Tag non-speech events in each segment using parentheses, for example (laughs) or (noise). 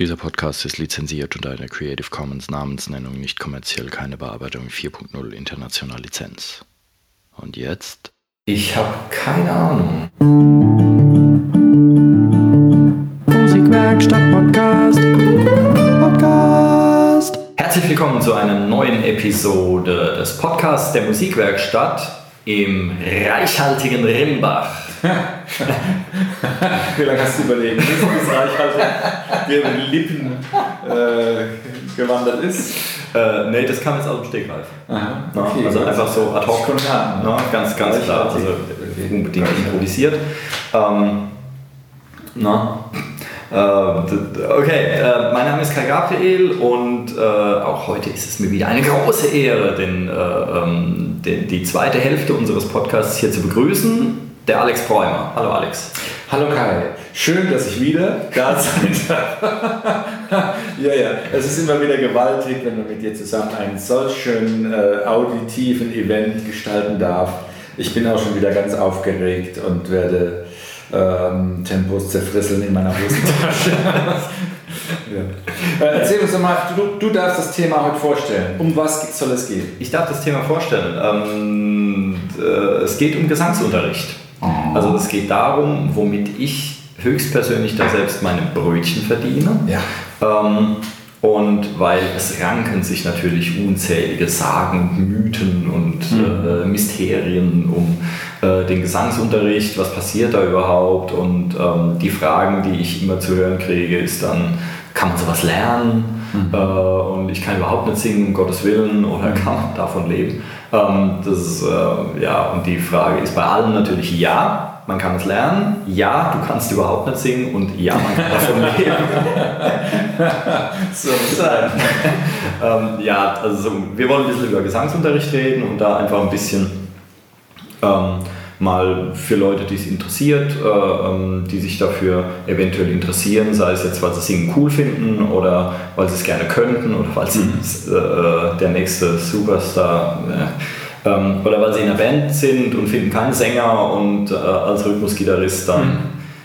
Dieser Podcast ist lizenziert unter einer Creative Commons Namensnennung nicht kommerziell keine Bearbeitung 4.0 international Lizenz. Und jetzt? Ich habe keine Ahnung. Musikwerkstatt Podcast. Podcast. Herzlich willkommen zu einer neuen Episode des Podcasts der Musikwerkstatt im reichhaltigen Rimbach. Wie lange hast du überlegt, bis das reichhaltig dir über die Lippen äh, gewandert ist? Äh, nee, das kam jetzt aus dem Stegreif. Aha, okay, also gut. einfach so ad hoc. Spontan, ne? Ganz, ganz klar. Also unbedingt improvisiert. Ähm, na, äh, d- okay, äh, mein Name ist Kai Gabriel und äh, auch heute ist es mir wieder eine große Ehre, den, äh, ähm, den, die zweite Hälfte unseres Podcasts hier zu begrüßen. Der Alex Bräumer. Hallo Alex. Hallo Kai, schön, dass ich wieder da sein (laughs) darf. ja, ja, es ist immer wieder gewaltig, wenn man mit dir zusammen einen solch schönen äh, auditiven Event gestalten darf. Ich bin auch schon wieder ganz aufgeregt und werde ähm, Tempos zerfrisseln in meiner Hosentasche. (laughs) ja. äh, erzähl uns doch mal, du, du darfst das Thema heute vorstellen. Um was soll es gehen? Ich darf das Thema vorstellen. Ähm, äh, es geht um Gesangsunterricht. Also es geht darum, womit ich höchstpersönlich da selbst meine Brötchen verdiene. Ja. Ähm, und weil es ranken sich natürlich unzählige Sagen, Mythen und äh, Mysterien um äh, den Gesangsunterricht, was passiert da überhaupt und ähm, die Fragen, die ich immer zu hören kriege, ist dann, kann man sowas lernen? Äh, und ich kann überhaupt nicht singen, um Gottes Willen, oder kann man davon leben? Ähm, das ist, äh, ja, und die Frage ist bei allen natürlich ja, man kann es lernen, ja, du kannst überhaupt nicht singen und ja, man kann davon (laughs) leben. So muss sein. ähm, ja, also so, wir wollen ein bisschen über Gesangsunterricht reden und da einfach ein bisschen ähm, mal für Leute, die es interessiert, äh, ähm, die sich dafür eventuell interessieren, sei es jetzt, weil sie Singen cool finden oder weil sie es gerne könnten oder weil sie äh, der nächste Superstar äh, ähm, oder weil sie in einer Band sind und finden keinen Sänger und äh, als Rhythmusgitarrist dann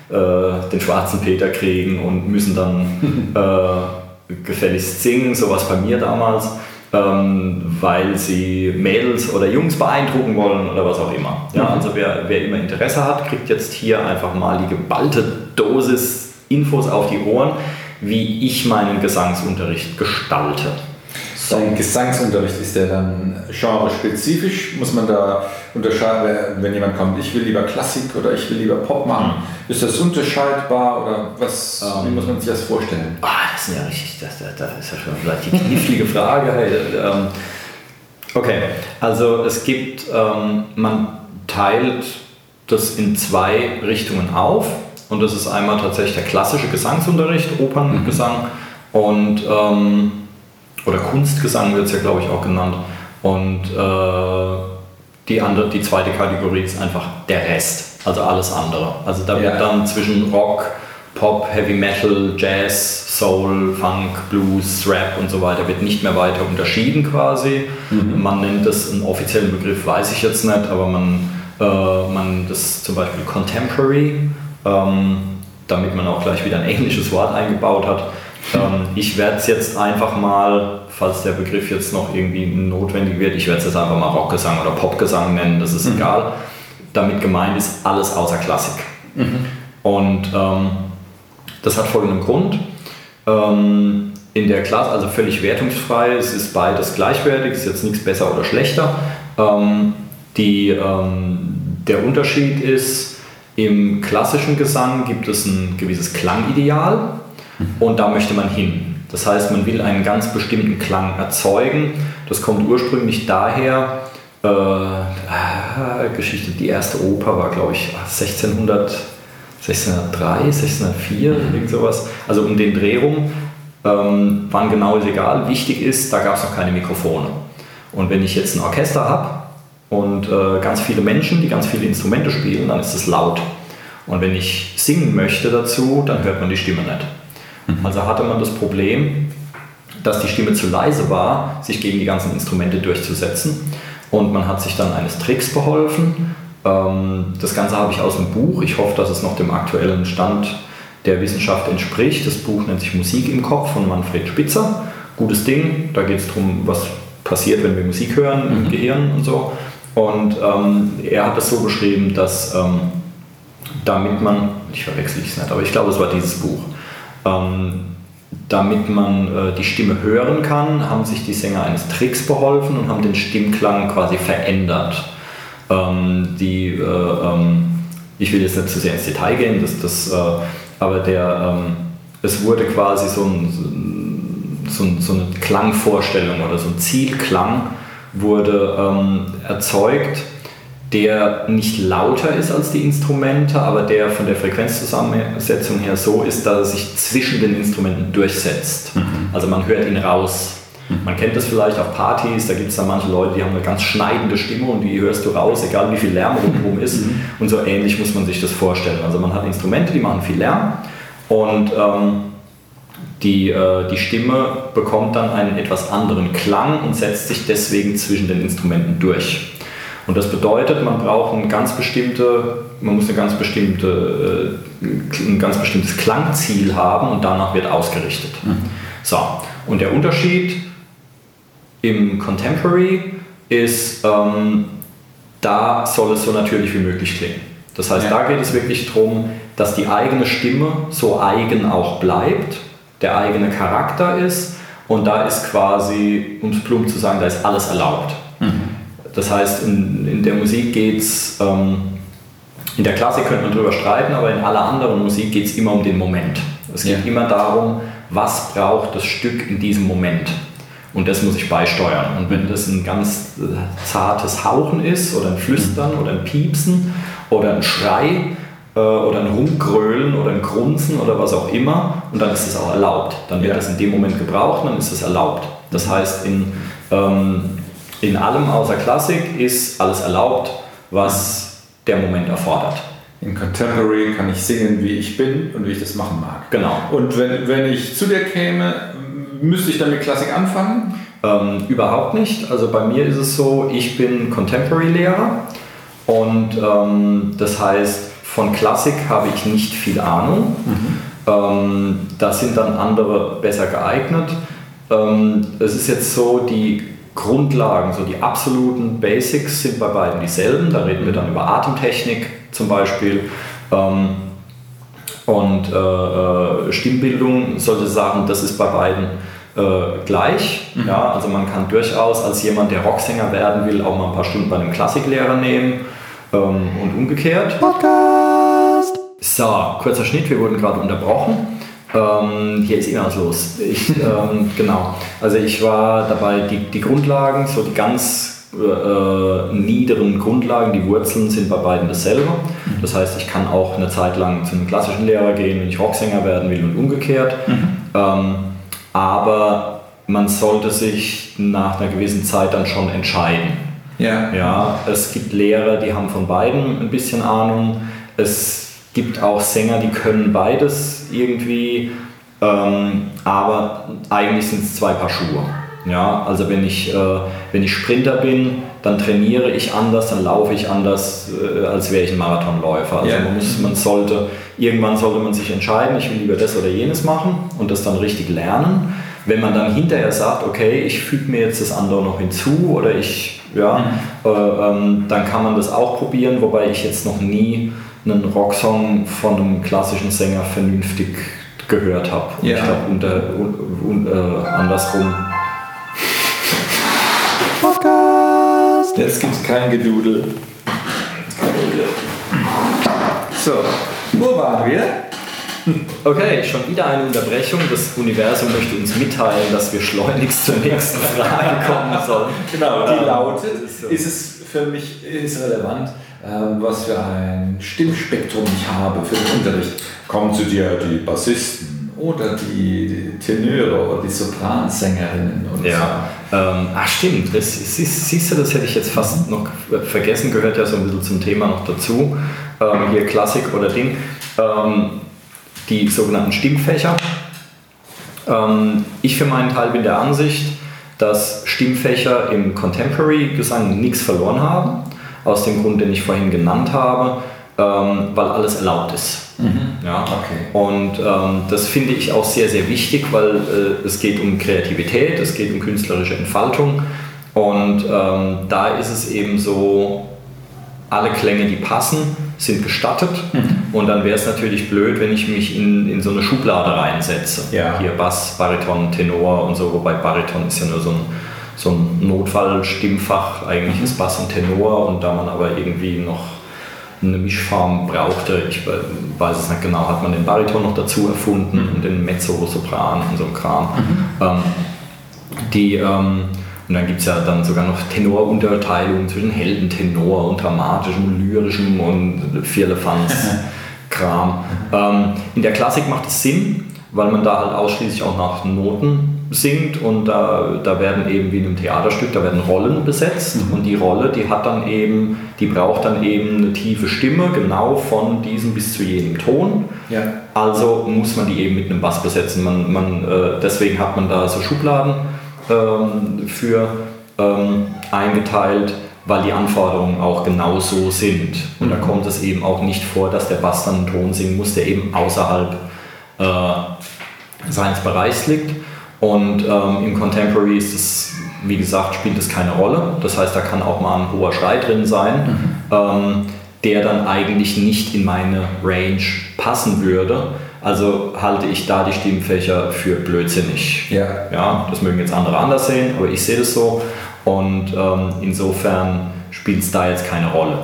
äh, den schwarzen Peter kriegen und müssen dann (laughs) gefälligst singen, sowas bei mir damals, ähm, weil sie Mädels oder Jungs beeindrucken wollen oder was auch immer. Ja, also wer, wer immer Interesse hat, kriegt jetzt hier einfach mal die geballte Dosis Infos auf die Ohren, wie ich meinen Gesangsunterricht gestalte. Dein Gesangsunterricht ist der dann genrespezifisch? Muss man da unterscheiden, wenn jemand kommt, ich will lieber Klassik oder ich will lieber Pop machen? Ist das unterscheidbar oder was, wie muss man sich das vorstellen? Ah, das ist ja richtig, das, das, das ist ja schon vielleicht die knifflige Frage. (laughs) Ähm, okay, also es gibt, ähm, man teilt das in zwei Richtungen auf und das ist einmal tatsächlich der klassische Gesangsunterricht, Operngesang und ähm, oder Kunstgesang wird es ja glaube ich auch genannt und äh, die, andere, die zweite Kategorie ist einfach der Rest, also alles andere. Also da wird Ja. dann zwischen Rock, Pop, Heavy Metal, Jazz, Soul, Funk, Blues, Rap und so weiter wird nicht mehr weiter unterschieden quasi. Man nennt das einen offiziellen Begriff, weiß ich jetzt nicht, aber man, äh, man das zum Beispiel Contemporary, ähm, damit man auch gleich wieder ein (laughs) englisches Wort eingebaut hat. Ähm, ich werde es jetzt einfach mal, falls der Begriff jetzt noch irgendwie notwendig wird, ich werde es jetzt einfach mal Rockgesang oder Popgesang nennen, das ist egal. Damit gemeint ist alles außer Klassik. Und ähm, das hat folgenden Grund. Ähm, in der Klasse, also völlig wertungsfrei, es ist beides gleichwertig, es ist jetzt nichts besser oder schlechter. Ähm, die, ähm, der Unterschied ist, im klassischen Gesang gibt es ein gewisses Klangideal und da möchte man hin. Das heißt, man will einen ganz bestimmten Klang erzeugen. Das kommt ursprünglich daher, äh, äh, Geschichte, die erste Oper war, glaube ich, 1600, 1603, 1604, irgend sowas. Also um den Dreh rum. Ähm, wann genau ist egal. Wichtig ist, da gab es noch keine Mikrofone. Und wenn ich jetzt ein Orchester habe und äh, ganz viele Menschen, die ganz viele Instrumente spielen, dann ist es laut. Und wenn ich singen möchte dazu, dann hört man die Stimme nicht. Also hatte man das Problem, dass die Stimme zu leise war, sich gegen die ganzen Instrumente durchzusetzen. Und man hat sich dann eines Tricks beholfen. Ähm, das Ganze habe ich aus dem Buch. Ich hoffe, dass es noch dem aktuellen Stand der Wissenschaft entspricht. Das Buch nennt sich Musik im Kopf von Manfred Spitzer. Gutes Ding, da geht es darum, was passiert, wenn wir Musik hören im mhm. Gehirn und so. Und ähm, er hat das so beschrieben, dass ähm, damit man, ich verwechsel es nicht, aber ich glaube, es war dieses Buch, ähm, damit man äh, die Stimme hören kann, haben sich die Sänger eines Tricks beholfen und haben den Stimmklang quasi verändert. Ähm, die, äh, ähm, ich will jetzt nicht zu sehr ins Detail gehen, das, das, äh, aber der, ähm, es wurde quasi so, ein, so, so, eine Klangvorstellung oder so ein Zielklang wurde ähm, erzeugt, der nicht lauter ist als die Instrumente, aber der von der Frequenzzusammensetzung her so ist, dass er sich zwischen den Instrumenten durchsetzt. Mhm. Also man hört ihn raus. Mhm. Man kennt das vielleicht auf Partys, da gibt es dann manche Leute, die haben eine ganz schneidende Stimme und die hörst du raus, egal wie viel Lärm (laughs) rundherum ist. Mhm. Und so ähnlich muss man sich das vorstellen. Also man hat Instrumente, die machen viel Lärm und ähm, die, äh, die Stimme bekommt dann einen etwas anderen Klang und setzt sich deswegen zwischen den Instrumenten durch. Und das bedeutet, man braucht ein ganz bestimmte, man muss eine ganz bestimmte, äh, ein ganz bestimmtes Klangziel haben und danach wird ausgerichtet. Mhm. So, und der Unterschied im Contemporary ist, ähm, da soll es so natürlich wie möglich klingen. Das heißt, ja. da geht es wirklich darum, dass die eigene Stimme so eigen auch bleibt, der eigene Charakter ist und da ist quasi, um es plump zu sagen, da ist alles erlaubt. Mhm. Das heißt, in, in der Musik geht es, ähm, in der Klassik könnte man darüber streiten, aber in aller anderen Musik geht es immer um den Moment. Es geht ja. immer darum, was braucht das Stück in diesem Moment. Und das muss ich beisteuern. Und wenn das ein ganz äh, zartes Hauchen ist oder ein Flüstern oder ein Piepsen oder ein Schrei äh, oder ein Rumgrölen oder ein Grunzen oder was auch immer, und dann ist es auch erlaubt. Dann wird ja. das in dem Moment gebraucht und dann ist es erlaubt. Das heißt, in ähm, in allem außer Klassik ist alles erlaubt, was der Moment erfordert. In Contemporary kann ich singen, wie ich bin und wie ich das machen mag. Genau. Und wenn, wenn ich zu dir käme, müsste ich dann mit Klassik anfangen? Ähm, überhaupt nicht. Also bei mir ist es so, ich bin Contemporary-Lehrer und ähm, das heißt, von Klassik habe ich nicht viel Ahnung. Mhm. Ähm, da sind dann andere besser geeignet. Ähm, es ist jetzt so, die Grundlagen, so die absoluten Basics sind bei beiden dieselben. Da reden wir dann über Atemtechnik zum Beispiel. Ähm, und äh, äh, Stimmbildung, solche Sachen, das ist bei beiden äh, gleich. Mhm. Ja, also man kann durchaus als jemand, der Rocksänger werden will, auch mal ein paar Stunden bei einem Klassiklehrer nehmen ähm, und umgekehrt. Podcast! So, kurzer Schnitt, wir wurden gerade unterbrochen. Ähm, hier ist immer was los. Ich, (laughs) ähm, genau. Also ich war dabei, die, die Grundlagen, so die ganz äh, niederen Grundlagen, die Wurzeln sind bei beiden dasselbe. Mhm. Das heißt, ich kann auch eine Zeit lang zu einem klassischen Lehrer gehen, wenn ich Rocksänger werden will und umgekehrt. Mhm. Ähm, aber man sollte sich nach einer gewissen Zeit dann schon entscheiden. Ja. ja. Es gibt Lehrer, die haben von beiden ein bisschen Ahnung. Es gibt auch Sänger, die können beides irgendwie, ähm, aber eigentlich sind es zwei Paar Schuhe. Ja, also wenn ich, äh, wenn ich Sprinter bin, dann trainiere ich anders, dann laufe ich anders, äh, als wäre ich ein Marathonläufer. Also ja. man, muss, man sollte, irgendwann sollte man sich entscheiden, ich will lieber das oder jenes machen und das dann richtig lernen. Wenn man dann hinterher sagt, okay, ich füge mir jetzt das andere noch hinzu oder ich, ja, mhm. äh, ähm, dann kann man das auch probieren, wobei ich jetzt noch nie einen Rocksong von einem klassischen Sänger vernünftig gehört habe. Ja. Ich glaube, unter, un, äh, andersrum. Podcast! Jetzt gibt es kein Gedudel. So, wo waren wir? Okay, schon wieder eine Unterbrechung. Das Universum möchte uns mitteilen, dass wir schleunigst zur nächsten Frage kommen sollen. Genau, die lautet, ist es für mich ist relevant, ähm, was für ein Stimmspektrum ich habe für den Unterricht. Kommen zu dir die Bassisten oder die Tenöre oder die Sopransängerinnen oder ja. so. Ähm, ach stimmt, das, siehst, siehst, du, das hätte ich jetzt fast noch vergessen, gehört ja so ein bisschen zum Thema noch dazu. Ähm, hier Klassik oder Ding. Ähm, die sogenannten Stimmfächer. Ähm, ich für meinen Teil bin der Ansicht, dass Stimmfächer im Contemporary-Gesang nichts verloren haben aus dem Grund, den ich vorhin genannt habe. ähm, weil alles erlaubt ist. Mhm. Ja? Okay. Und ähm, das finde ich auch sehr, sehr wichtig, weil äh, es geht um Kreativität, es geht um künstlerische Entfaltung. Und ähm, da ist es eben so, alle Klänge, die passen, sind gestattet. Mhm. Und dann wäre es natürlich blöd, wenn ich mich in, in so eine Schublade reinsetze. Ja. Hier Bass, Bariton, Tenor und so, wobei Bariton ist ja nur so ein, so ein Notfallstimmfach. Eigentlich Mhm. ist Bass und Tenor und da man aber irgendwie noch eine Mischform brauchte, ich we- weiß es nicht genau, hat man den Bariton noch dazu erfunden und den Mezzo, Sopran und so ein Kram. Ähm, die, ähm, und dann gibt es ja dann sogar noch Tenorunterteilungen zwischen Heldentenor und dramatischem, lyrischem und (laughs) Vierlefanz-Kram. ähm, in der Klassik macht es Sinn, weil man da halt ausschließlich auch nach Noten singt und da, da werden eben wie in einem Theaterstück, da werden Rollen besetzt und die Rolle, die hat dann eben, die braucht dann eben eine tiefe Stimme, genau von diesem bis zu jenem Ton. Ja. Also muss man die eben mit einem Bass besetzen. Man, man, äh, deswegen hat man da so Schubladen ähm, für ähm, eingeteilt, weil die Anforderungen auch genau so sind. Und da kommt es eben auch nicht vor, dass der Bass dann einen Ton singen muss, der eben außerhalb äh, seines Bereichs liegt. Und ähm, im Contemporary ist es, wie gesagt, spielt es keine Rolle. Das heißt, da kann auch mal ein hoher Schrei drin sein, ähm, der dann eigentlich nicht in meine Range passen würde. Also halte ich da die Stimmfächer für blödsinnig. Ja. Ja, das mögen jetzt andere anders sehen, aber ich sehe das so. Und ähm, insofern spielt es da jetzt keine Rolle.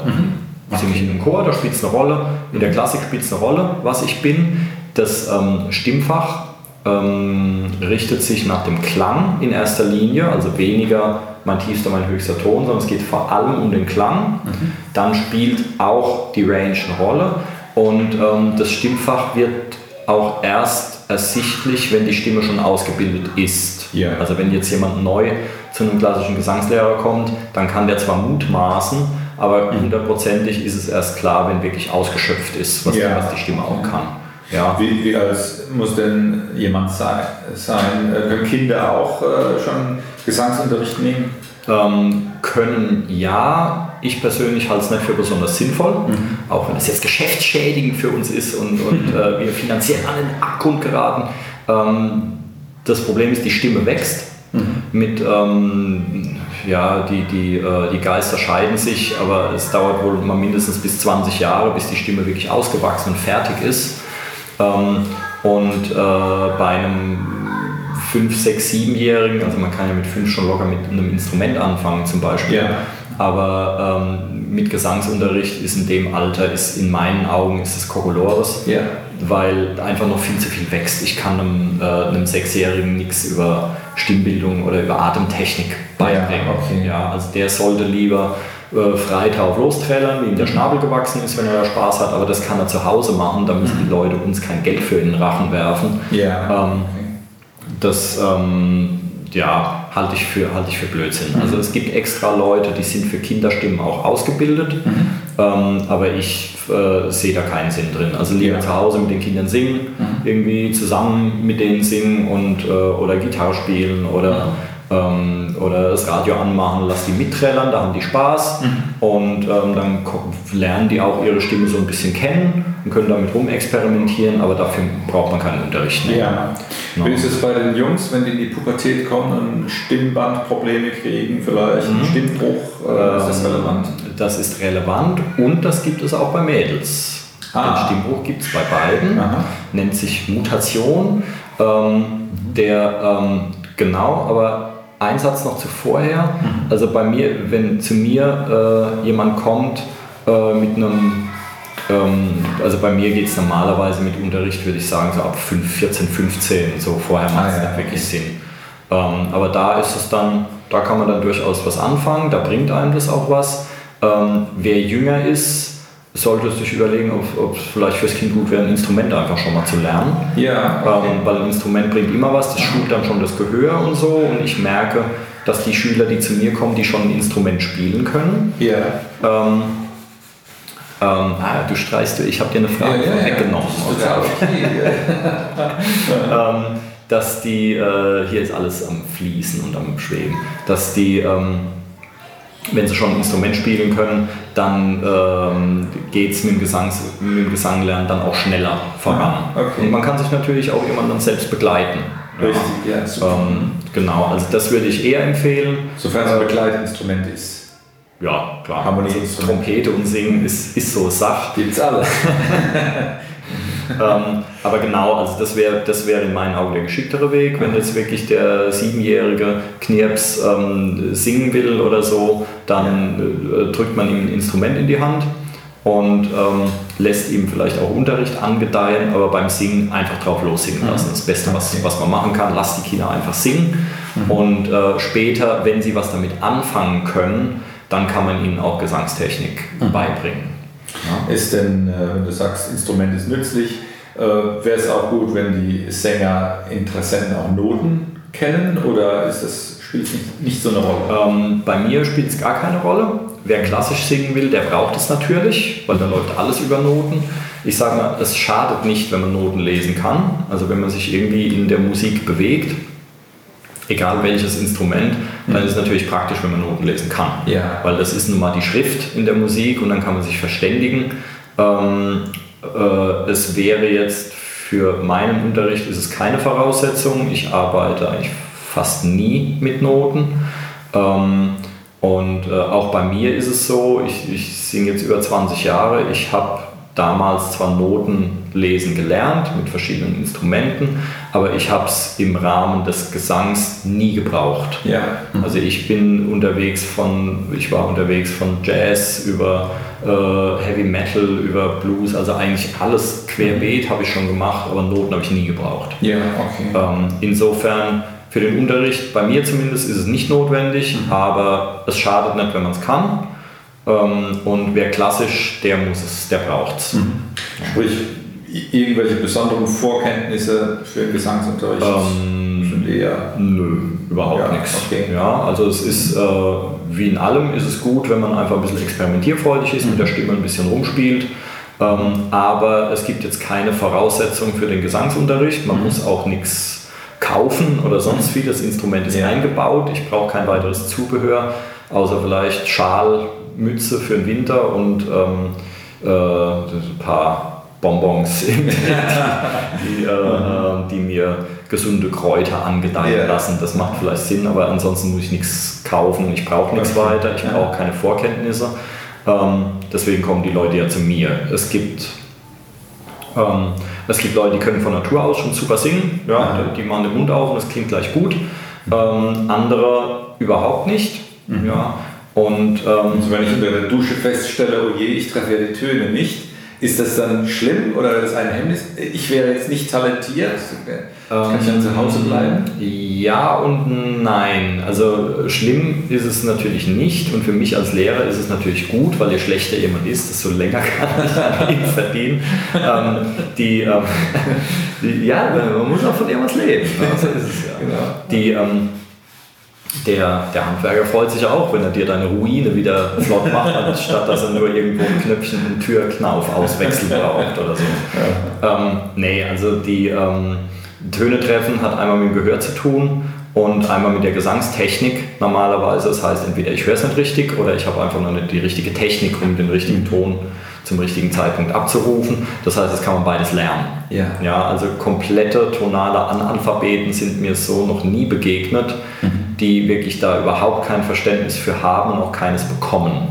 Singe ich in einem Chor, da spielt es eine Rolle. In der Klassik spielt es eine Rolle, was ich bin. Das ähm, Stimmfach ähm, richtet sich nach dem Klang in erster Linie, also weniger mein tiefster, mein höchster Ton, sondern es geht vor allem um den Klang. Dann spielt auch die Range eine Rolle und ähm, das Stimmfach wird auch erst ersichtlich, wenn die Stimme schon ausgebildet ist. Ja. Also wenn jetzt jemand neu zu einem klassischen Gesangslehrer kommt, dann kann der zwar mutmaßen, aber hundertprozentig ist es erst klar, wenn wirklich ausgeschöpft ist, was, Ja. die Stimme auch kann. Ja. Wie, wie alt muss denn jemand sei, sein? Äh, Können Kinder auch äh, schon Gesangsunterricht nehmen? Ähm, können ja, ich persönlich halte es nicht für besonders sinnvoll, auch wenn es jetzt geschäftsschädigend für uns ist und, und (laughs) äh, wir finanziell an den Abgrund geraten. Ähm, das Problem ist, die Stimme wächst. Mit, ähm, ja, die, die, äh, die Geister scheiden sich, aber es dauert wohl mal mindestens bis 20 Jahre, bis die Stimme wirklich ausgewachsen und fertig ist. Ähm, und äh, bei einem 5-, 6-, 7-Jährigen, also man kann ja mit 5 schon locker mit einem Instrument anfangen zum Beispiel. Ja. Aber ähm, mit Gesangsunterricht ist in dem Alter, ist in meinen Augen ist es Kokolores, Ja. Weil einfach noch viel zu viel wächst. Ich kann einem, äh, einem Sechsjährigen nichts über Stimmbildung oder über Atemtechnik beibringen. Ja, okay. Ja, also der sollte lieber äh, frei drauf losträllern, wie ihm der Schnabel gewachsen ist, wenn er da Spaß hat, aber das kann er zu Hause machen, da müssen die Leute uns kein Geld für in den Rachen werfen. Ja. Ähm, das ähm, ja, halte ich, für, halte ich für Blödsinn. Also es gibt extra Leute, die sind für Kinderstimmen auch ausgebildet, ähm, aber ich äh, sehe da keinen Sinn drin. Also lieber Ja. zu Hause mit den Kindern singen, irgendwie zusammen mit denen singen und, äh, oder Gitarre spielen oder, ähm, oder das Radio anmachen, lass die mitträllern, da haben die Spaß. Und ähm, dann lernen die auch ihre Stimme so ein bisschen kennen und können damit rumexperimentieren, aber dafür braucht man keinen Unterricht. ne? Ja. No. Wie ist es bei den Jungs, wenn die in die Pubertät kommen und Stimmbandprobleme kriegen, vielleicht einen Stimmbruch? Äh, ist das relevant? Das ist relevant und das gibt es auch bei Mädels. Ah. Den Stimmbruch gibt es bei beiden, Aha. nennt sich Mutation. Ähm, der, ähm, genau, aber ein Satz noch zuvorher. Also bei mir, wenn zu mir äh, jemand kommt äh, mit einem, also bei mir geht es normalerweise mit Unterricht, würde ich sagen, so ab 5, 14, 15, so vorher macht es Ah, ja, nicht wirklich okay. Sinn. Ähm, aber da ist es dann, da kann man dann durchaus was anfangen, da bringt einem das auch was. Ähm, wer jünger ist, sollte sich überlegen, ob, es vielleicht fürs Kind gut wäre, ein Instrument einfach schon mal zu lernen. Ja, okay. Ähm, weil ein Instrument bringt immer was, das schult dann schon das Gehör und so. Und ich merke, dass die Schüler, die zu mir kommen, die schon ein Instrument spielen können. ja. Ähm, ähm, ah, du streichst, ich habe dir eine Frage weggenommen. Das ist total okay. (laughs) ähm, dass die, äh, hier ist alles am Fließen und am Schweben, dass die, ähm, wenn sie schon ein Instrument spielen können, dann ähm, geht es mit, dem Gesangs, mit dem Gesanglernen dann auch schneller voran. Okay. Und man kann sich natürlich auch dann selbst begleiten. Richtig, ja, super. Ähm, genau, also das würde ich eher empfehlen. Sofern es ein Begleitinstrument ist. Ja, klar. Harmonie- Also Trompete und Singen ist, ist so Sach. Gibt's alles. (laughs) ähm, aber genau, also das wäre das wär in meinen Augen der geschicktere Weg. Wenn jetzt wirklich der siebenjährige Knirps ähm, singen will oder so, dann äh, drückt man ihm ein Instrument in die Hand und ähm, lässt ihm vielleicht auch Unterricht angedeihen, aber beim Singen einfach drauf lossingen lassen. Das Beste, was, was man machen kann, lasst die Kinder einfach singen und äh, später, wenn sie was damit anfangen können, dann kann man ihnen auch Gesangstechnik beibringen. Ja. Ist denn, äh, wenn du sagst, Instrument ist nützlich, äh, wäre es auch gut, wenn die Sänger, Interessenten auch Noten kennen oder ist das, spielt es nicht, nicht so eine Rolle? Ähm, bei mir spielt es gar keine Rolle. Wer klassisch singen will, der braucht es natürlich, weil da läuft alles über Noten. Ich sage mal, es schadet nicht, wenn man Noten lesen kann. Also wenn man sich irgendwie in der Musik bewegt, egal welches Instrument, dann ist es natürlich praktisch, wenn man Noten lesen kann. Ja. Weil das ist nun mal die Schrift in der Musik und dann kann man sich verständigen. Ähm, äh, es wäre jetzt für meinen Unterricht ist es keine Voraussetzung. Ich arbeite eigentlich fast nie mit Noten. Ähm, und äh, auch bei mir ist es so, ich, ich singe jetzt über 20 Jahre, ich habe damals zwar Noten lesen gelernt mit verschiedenen Instrumenten, aber ich habe es im Rahmen des Gesangs nie gebraucht. Ja. Also ich bin unterwegs von, ich war unterwegs von Jazz über äh, Heavy Metal, über Blues, also eigentlich alles querbeet habe ich schon gemacht, aber Noten habe ich nie gebraucht. Ja, okay. Ähm, insofern für den Unterricht, bei mir zumindest, ist es nicht notwendig, aber es schadet nicht, wenn man es kann. Ähm, und wer klassisch, der muss es, der braucht es. Sprich, i- irgendwelche besonderen Vorkenntnisse für den Gesangsunterricht Ähm, sind eher. Nö, überhaupt Ja, nichts. okay. Ja, also es ist, äh, wie in allem ist es gut, wenn man einfach ein bisschen experimentierfreudig ist, mit der Stimme ein bisschen rumspielt. Ähm, aber es gibt jetzt keine Voraussetzung für den Gesangsunterricht. Man muss auch nichts kaufen oder sonst wie. Das Instrument ist Ja. eingebaut. Ich brauche kein weiteres Zubehör, außer vielleicht Schal, Mütze für den Winter und ähm, äh, ein paar Bonbons, die, (laughs) die, äh, die mir gesunde Kräuter angedeihen Ja. lassen. Das macht vielleicht Sinn, aber ansonsten muss ich nichts kaufen. Ich brauche nichts Okay. weiter. Ich brauche keine Vorkenntnisse. Ähm, deswegen kommen die Leute ja zu mir. Es gibt ähm, es gibt Leute, die können von Natur aus schon super singen, ja, Ja. die machen den Mund auf und es klingt gleich gut. Ähm, andere überhaupt nicht. Ja. Und ähm, Also wenn ich unter der Dusche feststelle, oh je, ich treffe ja die Töne nicht, ist das dann schlimm oder wäre das ein Hemmnis? Ich wäre jetzt nicht talentiert, kann ich dann zu Hause bleiben? Ja und nein. Also schlimm ist es natürlich nicht und für mich als Lehrer ist es natürlich gut, weil je schlechter jemand ist, desto länger (laughs) kann ich an ihm verdienen. ähm, die, ähm, (laughs) die, ja, man muss auch von irgendwas leben. ne? So ist es ja. Genau. Die, ähm, der, der Handwerker freut sich auch, wenn er dir deine Ruine wieder flott macht, anstatt dass er nur irgendwo ein Knöpfchen im Türknauf auswechseln braucht oder so. Ähm, nee, also die ähm, Töne treffen hat einmal mit dem Gehör zu tun und einmal mit der Gesangstechnik normalerweise. Das heißt, entweder ich höre es nicht richtig oder ich habe einfach noch nicht die richtige Technik, um den richtigen Ton zum richtigen Zeitpunkt abzurufen. Das heißt, das kann man beides lernen. Ja. Ja, also komplette tonale Analphabeten sind mir so noch nie begegnet, die wirklich da überhaupt kein Verständnis für haben und auch keines bekommen.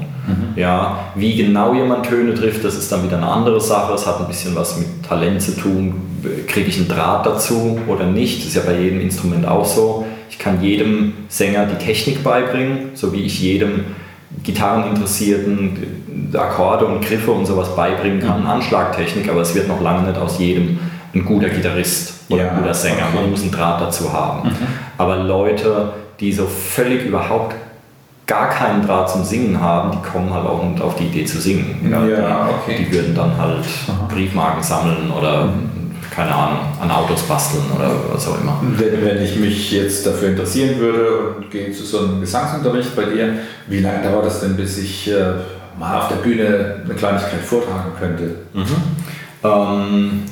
Ja, wie genau jemand Töne trifft, das ist dann wieder eine andere Sache. Es hat ein bisschen was mit Talent zu tun. Kriege ich einen Draht dazu oder nicht? Das ist ja bei jedem Instrument auch so. Ich kann jedem Sänger die Technik beibringen, so wie ich jedem Gitarreninteressierten Akkorde und Griffe und sowas beibringen kann, Anschlagtechnik, aber es wird noch lange nicht aus jedem ein guter Gitarrist oder Ja, ein guter Sänger. okay. Man muss einen Draht dazu haben. Aber Leute, die so völlig überhaupt gar keinen Draht zum Singen haben, die kommen halt auch nicht auf die Idee zu singen. Ja, die, okay. die würden dann halt Briefmarken sammeln oder keine Ahnung, an Autos basteln oder was auch immer. Wenn, wenn ich mich jetzt dafür interessieren würde und gehe zu so einem Gesangsunterricht bei dir, wie lange dauert das denn, bis ich äh, mal auf der Bühne eine Kleinigkeit vortragen könnte? Ähm,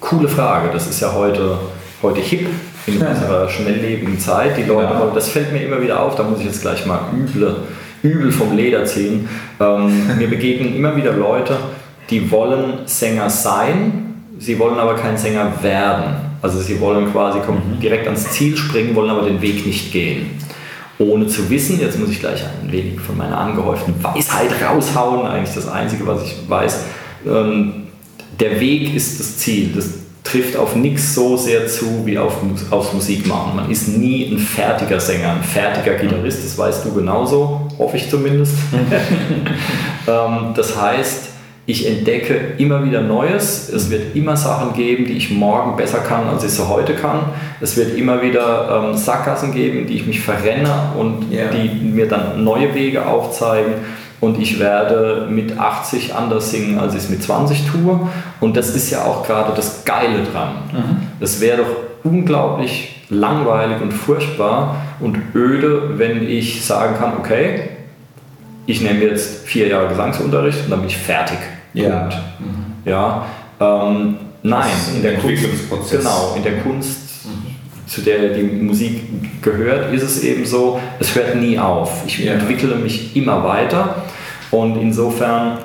coole Frage. Das ist ja heute, heute hip in unserer schnelllebigen Zeit. Die Leute, Ja. das fällt mir immer wieder auf, da muss ich jetzt gleich mal üble, übel vom Leder ziehen. Ähm, (laughs) mir begegnen immer wieder Leute, die wollen Sänger sein, sie wollen aber kein Sänger werden. Also sie wollen quasi mhm. direkt ans Ziel springen, wollen aber den Weg nicht gehen. Ohne zu wissen, jetzt muss ich gleich ein wenig von meiner angehäuften Weisheit raushauen, eigentlich das Einzige, was ich weiß. Ähm, der Weg ist das Ziel. Das trifft auf nichts so sehr zu wie auf, aufs Musikmachen. Man ist nie ein fertiger Sänger, ein fertiger Gitarrist, das weißt du genauso, hoffe ich zumindest. (laughs) (laughs) Ähm, das heißt, ich entdecke immer wieder Neues. Es wird immer Sachen geben, die ich morgen besser kann, als ich sie heute kann. Es wird immer wieder ähm, Sackgassen geben, die ich mich verrenne und yeah. die mir dann neue Wege aufzeigen. Und ich werde mit 80 anders singen, als ich es mit 20 tue. Und das ist ja auch gerade das Geile dran. Mhm. Es wäre doch unglaublich langweilig und furchtbar und öde, wenn ich sagen kann, okay, ich nehme jetzt vier Jahre Gesangsunterricht und dann bin ich fertig. Ja. Punkt. Mhm. Ja. Ähm, nein, in der Kunst. Genau, in der Kunst, zu der die Musik gehört, ist es eben so, es hört nie auf. Ich ja. entwickle mich immer weiter und insofern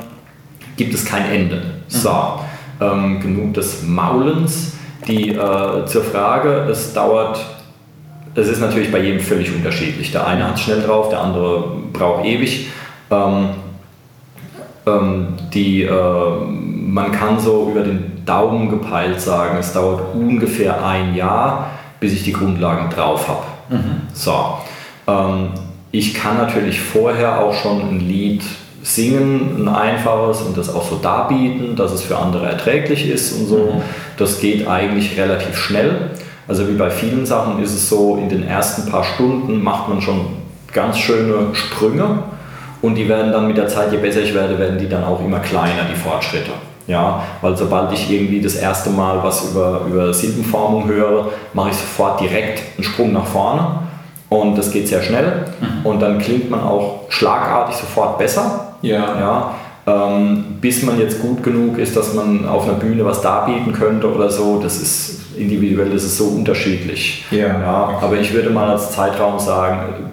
gibt es kein Ende. Mhm. So, ähm, genug des Maulens. Die äh, zur Frage, es dauert es ist natürlich bei jedem völlig unterschiedlich. Der eine hat es schnell drauf, der andere braucht ewig. Ähm, ähm, die, äh, man kann so über den Daumen gepeilt sagen, es dauert ungefähr ein Jahr, bis ich die Grundlagen drauf habe. Mhm. So. Ähm, ich kann natürlich vorher auch schon ein Lied singen, ein einfaches und das auch so darbieten, dass es für andere erträglich ist und so. Mhm. Das geht eigentlich relativ schnell. Also wie bei vielen Sachen ist es so, in den ersten paar Stunden macht man schon ganz schöne Sprünge und die werden dann mit der Zeit, je besser ich werde, werden die dann auch immer kleiner, die Fortschritte. Ja, weil sobald ich irgendwie das erste Mal was über, über Silbenformung höre, mache ich sofort direkt einen Sprung nach vorne und das geht sehr schnell mhm. und dann klingt man auch schlagartig sofort besser. Ja. ja ähm, bis man jetzt gut genug ist, dass man auf einer Bühne was darbieten könnte oder so, das ist individuell, das ist so unterschiedlich. Ja. ja okay. Aber ich würde mal als Zeitraum sagen,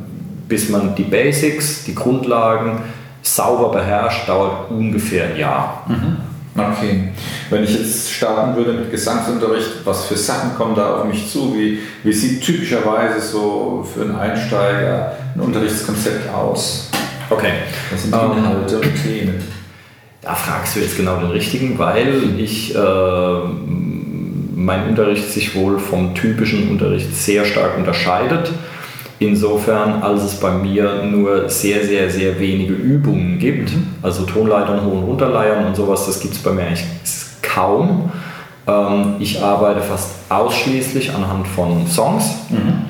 bis man die Basics, die Grundlagen sauber beherrscht, dauert ungefähr ein Jahr. Mhm. Okay. Wenn ich jetzt starten würde mit Gesangsunterricht, was für Sachen kommen da auf mich zu? Wie, wie sieht typischerweise so für einen Einsteiger ein Unterrichtskonzept aus? Okay. Was sind die Inhalte und Themen? Da fragst du jetzt genau den richtigen, weil ich äh, mein Unterricht sich wohl vom typischen Unterricht sehr stark unterscheidet. Insofern, als es bei mir nur sehr, sehr, sehr wenige Übungen gibt, mhm. also Tonleitern, Hohen Runterleiern und sowas, das gibt es bei mir eigentlich kaum. Ähm, ich arbeite fast ausschließlich anhand von Songs, mhm.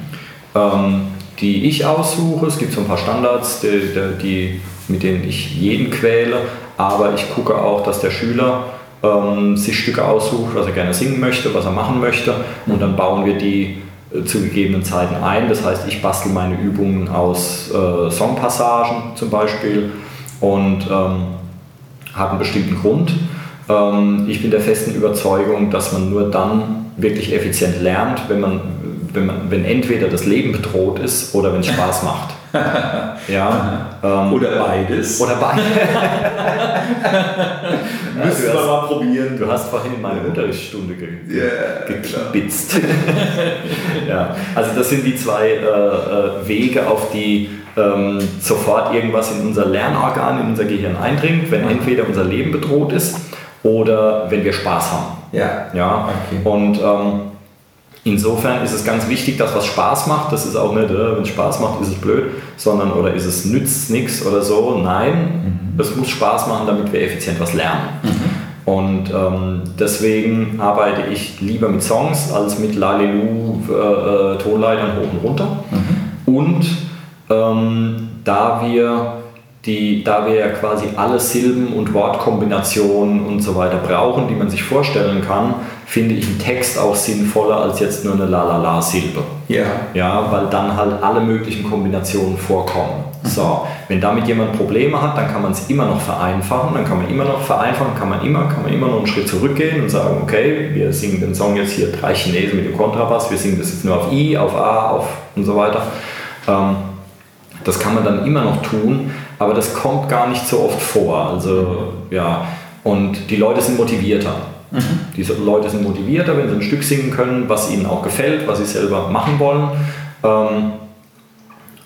ähm, die ich aussuche. Es gibt so ein paar Standards, die, die, mit denen ich jeden quäle, aber ich gucke auch, dass der Schüler ähm, sich Stücke aussucht, was er gerne singen möchte, was er machen möchte und dann bauen wir die äh, zu gegebenen Zeiten ein. Das heißt, ich bastel meine Übungen aus äh, Songpassagen zum Beispiel und ähm, habe einen bestimmten Grund. Ähm, ich bin der festen Überzeugung, dass man nur dann wirklich effizient lernt, wenn man, wenn man, wenn entweder das Leben bedroht ist oder wenn es Spaß macht. (laughs) ja, ähm, oder beides. Oder beides. (laughs) Müssen wir mal probieren. Du hast vorhin in meine Unterrichtsstunde ge yeah, gekibitzt. (laughs) ja, also das sind die zwei äh, äh, Wege, auf die ähm, sofort irgendwas in unser Lernorgan, in unser Gehirn eindringt, wenn entweder unser Leben bedroht ist oder wenn wir Spaß haben. Ja. ja? Okay. Und ähm, Insofern ist es ganz wichtig, dass was Spaß macht. Das ist auch nicht, äh, wenn es Spaß macht, ist es blöd, sondern oder ist es nützt nichts oder so. Nein, mhm. es muss Spaß machen, damit wir effizient was lernen. Mhm. Und ähm, deswegen arbeite ich lieber mit Songs als mit Lalilu, äh, äh, Tonleitern hoch und runter. Mhm. Und ähm, da wir die, da wir ja quasi alle Silben und Wortkombinationen und so weiter brauchen, die man sich vorstellen kann, finde ich einen Text auch sinnvoller als jetzt nur eine La-La-La-Silbe. Ja. Ja, weil dann halt alle möglichen Kombinationen vorkommen. Mhm. So, wenn damit jemand Probleme hat, dann kann man es immer noch vereinfachen, dann kann man immer noch vereinfachen, kann man immer, kann man immer noch einen Schritt zurückgehen und sagen, okay, wir singen den Song jetzt hier drei Chinesen mit dem Kontrabass, wir singen das jetzt nur auf I, auf A, auf und so weiter. Ähm, das kann man dann immer noch tun, aber das kommt gar nicht so oft vor. Also ja, und die Leute sind motivierter. Mhm. Diese Leute sind motivierter, wenn sie ein Stück singen können, was ihnen auch gefällt, was sie selber machen wollen. Ähm,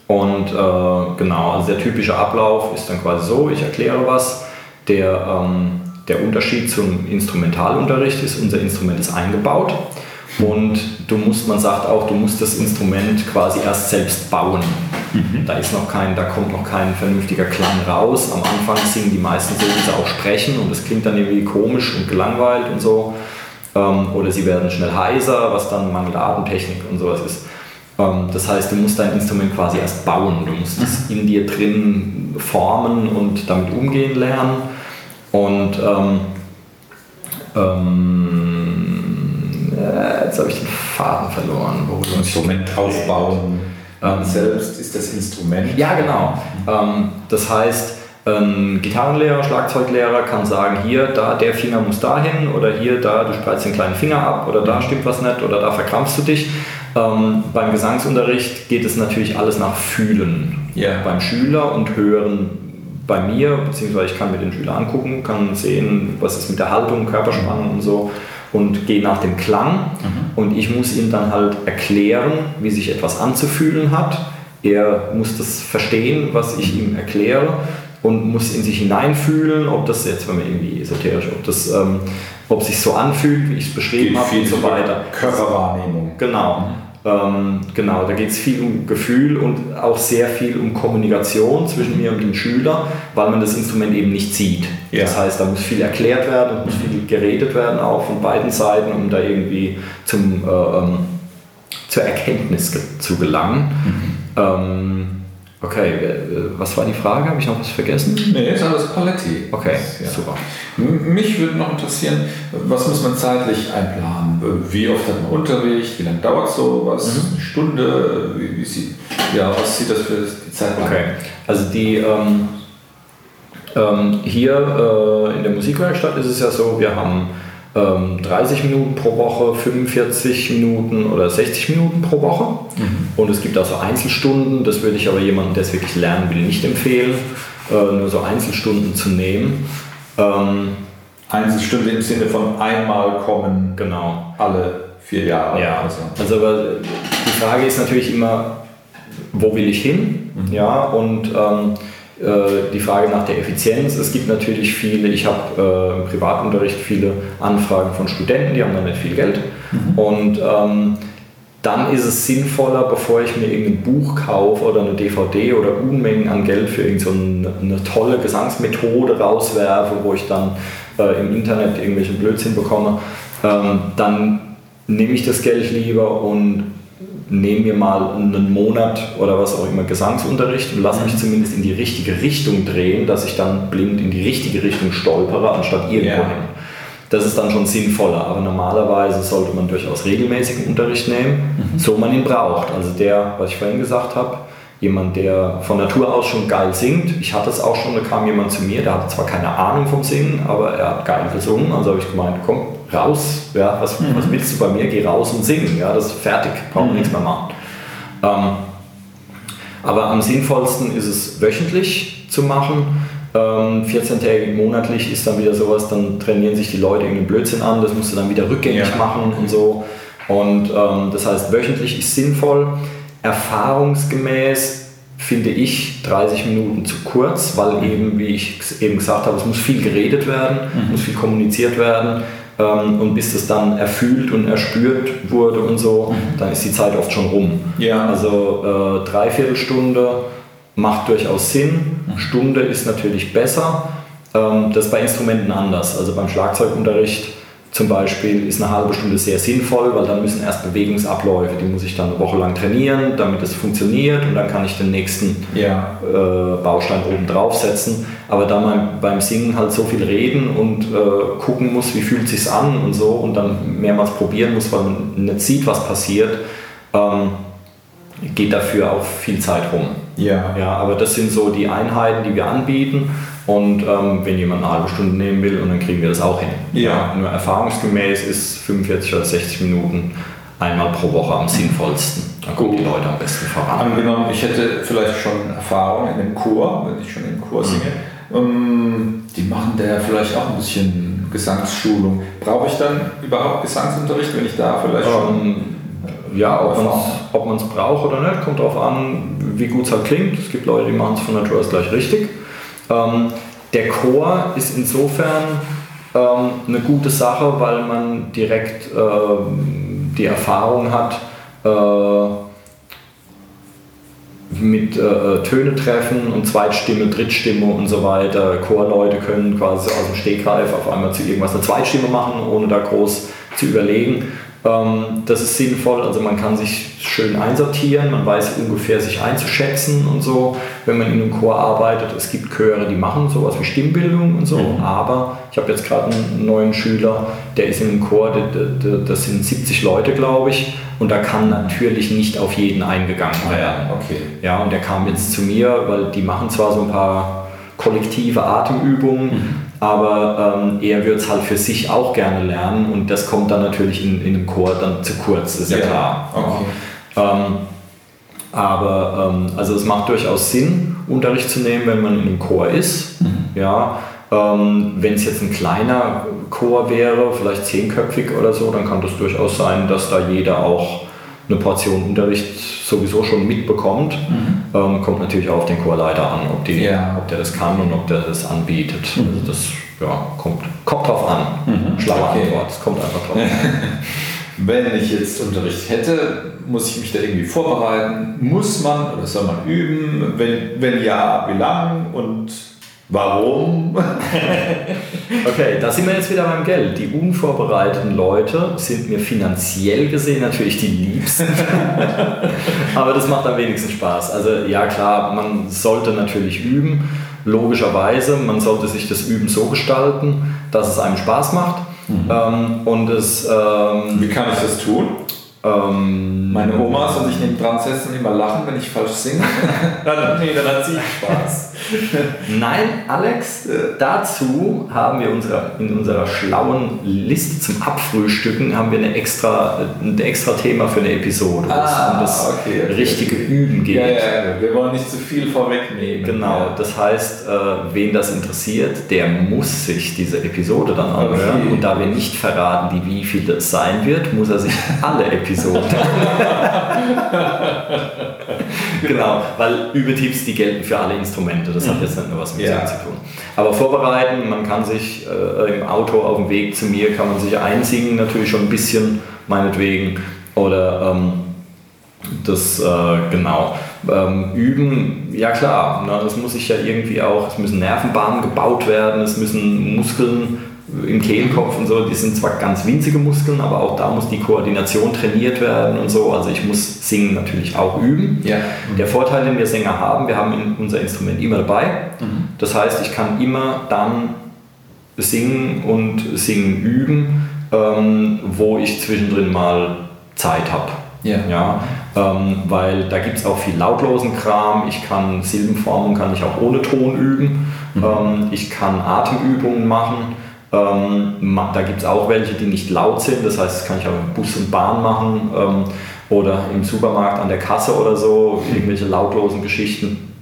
und äh, genau, also der typische Ablauf ist dann quasi so, ich erkläre was. Der, ähm, der Unterschied zum Instrumentalunterricht ist, unser Instrument ist eingebaut und du musst, man sagt auch, du musst das Instrument quasi erst selbst bauen. Mhm. Da, ist noch kein, da kommt noch kein vernünftiger Klang raus. Am Anfang singen die meisten so, wie sie auch sprechen und es klingt dann irgendwie komisch und gelangweilt und so. Ähm, oder sie werden schnell heiser, was dann mangelt Atemtechnik und sowas ist. Ähm, das heißt, du musst dein Instrument quasi erst bauen. Du musst es in dir drin formen und damit umgehen lernen. Und ähm, ähm, äh, jetzt habe ich den Faden verloren. Instrument aufbauen. Ähm, selbst ist das Instrument. Ja, genau. Ähm, das heißt, ein Gitarrenlehrer, Schlagzeuglehrer kann sagen, hier, da, der Finger muss dahin oder hier, da, du spreizt den kleinen Finger ab oder da stimmt was nicht oder da verkrampfst du dich. Ähm, beim Gesangsunterricht geht es natürlich alles nach Fühlen yeah. beim Schüler und Hören bei mir, beziehungsweise ich kann mir den Schüler angucken, kann sehen, was ist mit der Haltung, Körperspannung und so und gehe nach dem Klang mhm. und ich muss ihm dann halt erklären, wie sich etwas anzufühlen hat. Er muss das verstehen, was ich ihm erkläre und muss in sich hineinfühlen, ob das jetzt, wenn man irgendwie esoterisch, ob das, ähm, ob sich so anfühlt, wie ich es beschrieben habe und so weiter. Körperwahrnehmung. Genau. Mhm. Ähm, genau, da geht es viel um Gefühl und auch sehr viel um Kommunikation zwischen mir und dem Schüler, weil man das Instrument eben nicht sieht. Ja. Das heißt, da muss viel erklärt werden und muss viel geredet werden, auch von beiden Seiten, um da irgendwie zum, äh, ähm, zur Erkenntnis zu gelangen. Mhm. Ähm, Okay, was war die Frage? Habe ich noch was vergessen? Nee, ist alles Quality. Okay, ja. super. Mich würde noch interessieren, was muss man zeitlich einplanen? Wie oft hat man Unterricht? Wie lange dauert sowas? Mhm. Eine Stunde? Wie, wie sieht, ja, was sieht das für die Zeit aus? Okay, also die, ähm, ähm, hier äh, in der Musikwerkstatt ist es ja so, wir haben 30 ähm, Minuten pro Woche, 45 Minuten oder 60 Minuten pro Woche. Mhm. Und es gibt also Einzelstunden, das würde ich aber jemandem, der es wirklich lernen will, nicht empfehlen, äh, nur so Einzelstunden zu nehmen. Ähm, Einzelstunde im Sinne von einmal kommen, genau. alle vier Jahre. Ja, also. also aber die Frage ist natürlich immer, wo will ich hin? Mhm. Ja, und ähm, äh, die Frage nach der Effizienz. Es gibt natürlich viele, ich habe äh, im Privatunterricht viele Anfragen von Studenten, die haben dann nicht viel Geld. Mhm. Und ähm, dann ist es sinnvoller, bevor ich mir irgendein Buch kaufe oder eine DVD oder Unmengen an Geld für irgendeine so tolle Gesangsmethode rauswerfe, wo ich dann äh, im Internet irgendwelchen Blödsinn bekomme, ähm, dann nehme ich das Geld lieber und nehme mir mal einen Monat oder was auch immer Gesangsunterricht und lasse mich mhm. zumindest in die richtige Richtung drehen, dass ich dann blind in die richtige Richtung stolpere, anstatt irgendwo ja. hin. Das ist dann schon sinnvoller, aber normalerweise sollte man durchaus regelmäßigen Unterricht nehmen, mhm. so man ihn braucht. Also der, was ich vorhin gesagt habe, jemand, der von Natur aus schon geil singt. Ich hatte es auch schon, da kam jemand zu mir, der hatte zwar keine Ahnung vom Singen, aber er hat geil gesungen. Also habe ich gemeint, komm, raus, ja, was, mhm. was willst du bei mir? Geh raus und singen, ja, das ist fertig, brauchen mhm. nichts mehr machen. Ähm, aber am sinnvollsten ist es wöchentlich zu machen. Ähm, 14-tägig monatlich ist dann wieder sowas, dann trainieren sich die Leute irgendeinen Blödsinn an, das musst du dann wieder rückgängig ja. machen und so. Und ähm, das heißt, wöchentlich ist sinnvoll erfahrungsgemäß finde ich 30 Minuten zu kurz, weil eben, wie ich eben gesagt habe, es muss viel geredet werden, mhm. muss viel kommuniziert werden ähm, und bis das dann erfüllt und erspürt wurde und so, mhm. dann ist die Zeit oft schon rum. Ja. Also äh, dreiviertel Stunde macht durchaus Sinn, mhm. Stunde ist natürlich besser. Ähm, das ist bei Instrumenten anders. Also beim Schlagzeugunterricht zum Beispiel ist eine halbe Stunde sehr sinnvoll, weil dann müssen erst Bewegungsabläufe, die muss ich dann eine Woche lang trainieren, damit es funktioniert und dann kann ich den nächsten ja. äh, Baustein oben draufsetzen. Aber da man beim Singen halt so viel reden und äh, gucken muss, wie fühlt es sich an und so und dann mehrmals probieren muss, weil man nicht sieht, was passiert, ähm, geht dafür auch viel Zeit rum. Ja. ja. Aber das sind so die Einheiten, die wir anbieten. Und ähm, wenn jemand eine halbe Stunde nehmen will, und dann kriegen wir das auch hin. Ja. Nur erfahrungsgemäß ist 45 oder 60 Minuten einmal pro Woche am sinnvollsten. Da kommen die Leute am besten voran. Angenommen, ich hätte vielleicht schon Erfahrung in dem Chor, wenn ich schon im Chor singe. Mhm. Die machen da vielleicht auch ein bisschen Gesangsschulung. Brauche ich dann überhaupt Gesangsunterricht, wenn ich da vielleicht schon. Ähm, ja, ob man es braucht oder nicht, kommt darauf an, wie gut es halt klingt. Es gibt Leute, die machen es von Natur aus gleich richtig. Ähm, der Chor ist insofern ähm, eine gute Sache, weil man direkt ähm, die Erfahrung hat, äh, mit äh, Töne treffen und Zweitstimme, Drittstimme und so weiter. Chorleute können quasi aus dem Stegreif auf einmal zu irgendwas eine Zweitstimme machen, ohne da groß zu überlegen. Ähm, das ist sinnvoll, also man kann sich schön einsortieren, man weiß ungefähr sich einzuschätzen und so, wenn man in einem Chor arbeitet. Es gibt Chöre, die machen sowas wie Stimmbildung und so, mhm. aber ich habe jetzt gerade einen neuen Schüler, der ist in einem Chor, das sind 70 Leute, glaube ich, und da kann natürlich nicht auf jeden eingegangen ah werden. Okay. Ja, und der kam jetzt zu mir, weil die machen zwar so ein paar kollektive Atemübungen, mhm aber ähm, er wird es halt für sich auch gerne lernen und das kommt dann natürlich in, in dem Chor dann zu kurz, ist ja, ja klar. Okay. Ähm, aber ähm, also es macht durchaus Sinn, Unterricht zu nehmen, wenn man in einem Chor ist. Mhm. Ja, ähm, wenn es jetzt ein kleiner Chor wäre, vielleicht zehnköpfig oder so, dann kann das durchaus sein, dass da jeder auch eine Portion Unterricht sowieso schon mitbekommt. Mhm. Ähm, kommt natürlich auch auf den Chorleiter an, ob, die, ja. ob der das kann und ob der das anbietet. Mhm. Also das ja, kommt, kommt drauf an. Mhm. Schlaue okay. Antwort, es kommt einfach drauf an. (laughs) Wenn ich jetzt Unterricht hätte, muss ich mich da irgendwie vorbereiten? Muss man oder soll man üben? Wenn, wenn ja, wie lang und Warum? (laughs) okay, da sind wir jetzt wieder beim Geld. Die unvorbereiteten Leute sind mir finanziell gesehen natürlich die liebsten. (laughs) Aber das macht am wenigsten Spaß. Also ja klar, man sollte natürlich üben, logischerweise. Man sollte sich das Üben so gestalten, dass es einem Spaß macht. Mhm. Ähm, und es, ähm, Wie kann ich das tun? Ähm, Meine Oma soll sich neben dran setzen und immer lachen, wenn ich falsch singe. (laughs) dann, nee, dann hat sie Spaß. (laughs) Nein, Alex, dazu haben wir unsere, in unserer schlauen Liste zum Abfrühstücken haben wir eine extra, ein extra Thema für eine Episode, wo ah, es um das okay, okay. richtige Üben geht. Ja, ja, wir wollen nicht zu viel vorwegnehmen. Genau, das heißt, äh, wen das interessiert, der muss sich diese Episode dann anhören. Und da wir nicht verraten, wie viel das sein wird, muss er sich alle Episoden Episode. (laughs) (laughs) (laughs) genau, weil Übetipps, die gelten für alle Instrumente. Das hat mhm. jetzt nicht nur was mit ja. zu tun. Aber vorbereiten, man kann sich äh, im Auto auf dem Weg zu mir, kann man sich einsingen, natürlich schon ein bisschen, meinetwegen. Oder ähm, das, äh, genau. Ähm, üben, ja klar, ne, das muss ich ja irgendwie auch, es müssen Nervenbahnen gebaut werden, es müssen Muskeln im Kehlkopf und so, die sind zwar ganz winzige Muskeln, aber auch da muss die Koordination trainiert werden und so. Also ich muss Singen natürlich auch üben. Ja. Der Vorteil, den wir Sänger haben, wir haben unser Instrument immer dabei. Mhm. Das heißt, ich kann immer dann singen und singen üben, ähm, wo ich zwischendrin mal Zeit habe. Ja. ja ähm, weil da gibt es auch viel lautlosen Kram. Ich kann Silbenformen kann ich auch ohne Ton üben. Mhm. Ähm, ich kann Atemübungen machen. Ähm, da gibt es auch welche, die nicht laut sind, das heißt, das kann ich auch im Bus und Bahn machen ähm, oder im Supermarkt an der Kasse oder so, irgendwelche lautlosen Geschichten.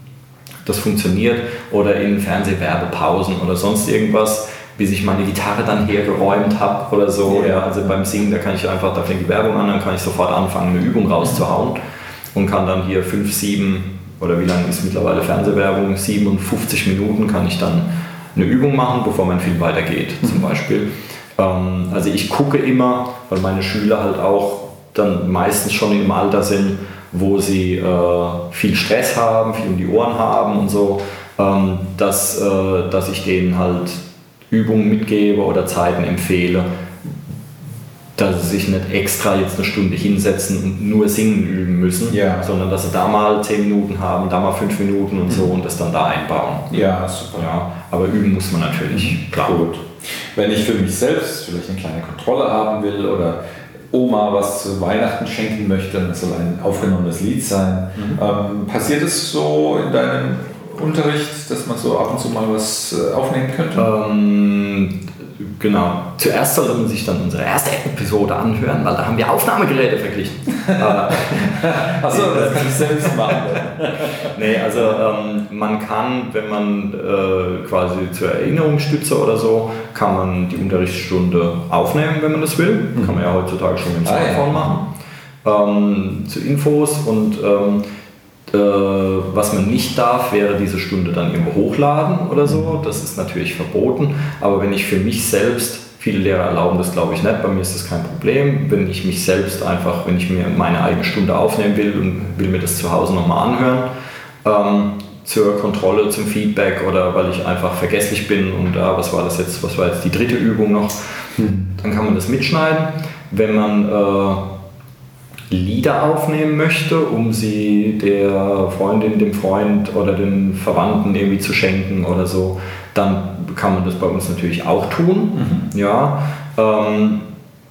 Das funktioniert oder in Fernsehwerbepausen oder sonst irgendwas, bis ich meine Gitarre dann hergeräumt habe oder so. Ja. also beim Singen, da kann ich einfach, da fängt die Werbung an, dann kann ich sofort anfangen, eine Übung rauszuhauen und kann dann hier 5, 7 oder wie lange ist mittlerweile Fernsehwerbung? 57 Minuten kann ich dann eine Übung machen, bevor mein Film weitergeht, mhm. zum Beispiel. Ähm, also ich gucke immer, weil meine Schüler halt auch dann meistens schon im Alter sind, wo sie äh, viel Stress haben, viel um die Ohren haben und so, ähm, dass, äh, dass ich denen halt Übungen mitgebe oder Zeiten empfehle, dass sie sich nicht extra jetzt eine Stunde hinsetzen und nur singen üben müssen, ja. sondern dass sie da mal zehn Minuten haben, da mal fünf Minuten und so mhm. und das dann da einbauen. Ja, super. Ja, aber üben muss man natürlich, mhm. klar. Gut. Wenn ich für mich selbst vielleicht eine kleine Kontrolle haben will oder Oma was zu Weihnachten schenken möchte, das soll ein aufgenommenes Lied sein. Mhm. Ähm, passiert es so in deinem Unterricht, dass man so ab und zu mal was äh, aufnehmen könnte? Ähm, genau, zuerst sollte man sich dann unsere erste Episode anhören, weil da haben wir Aufnahmegeräte verglichen. (laughs) Achso, das kann ich selbst machen. (laughs) nee, also ähm, man kann, wenn man äh, quasi zur Erinnerungsstütze oder so, kann man die Unterrichtsstunde aufnehmen, wenn man das will. Mhm. Kann man ja heutzutage schon mit dem Smartphone ah, ja. machen. Ähm, zu Infos und ähm, äh, was man nicht darf, wäre diese Stunde dann irgendwo hochladen oder so. Das ist natürlich verboten. Aber wenn ich für mich selbst, viele Lehrer erlauben das glaube ich nicht, bei mir ist das kein Problem. Wenn ich mich selbst einfach, wenn ich mir meine eigene Stunde aufnehmen will und will mir das zu Hause nochmal anhören, ähm, zur Kontrolle, zum Feedback oder weil ich einfach vergesslich bin und ah, was war das jetzt, was war jetzt die dritte Übung noch, hm. dann kann man das mitschneiden. Wenn man äh, Lieder aufnehmen möchte, um sie der Freundin, dem Freund oder den Verwandten irgendwie zu schenken oder so, dann kann man das bei uns natürlich auch tun. Mhm. Ja, ähm,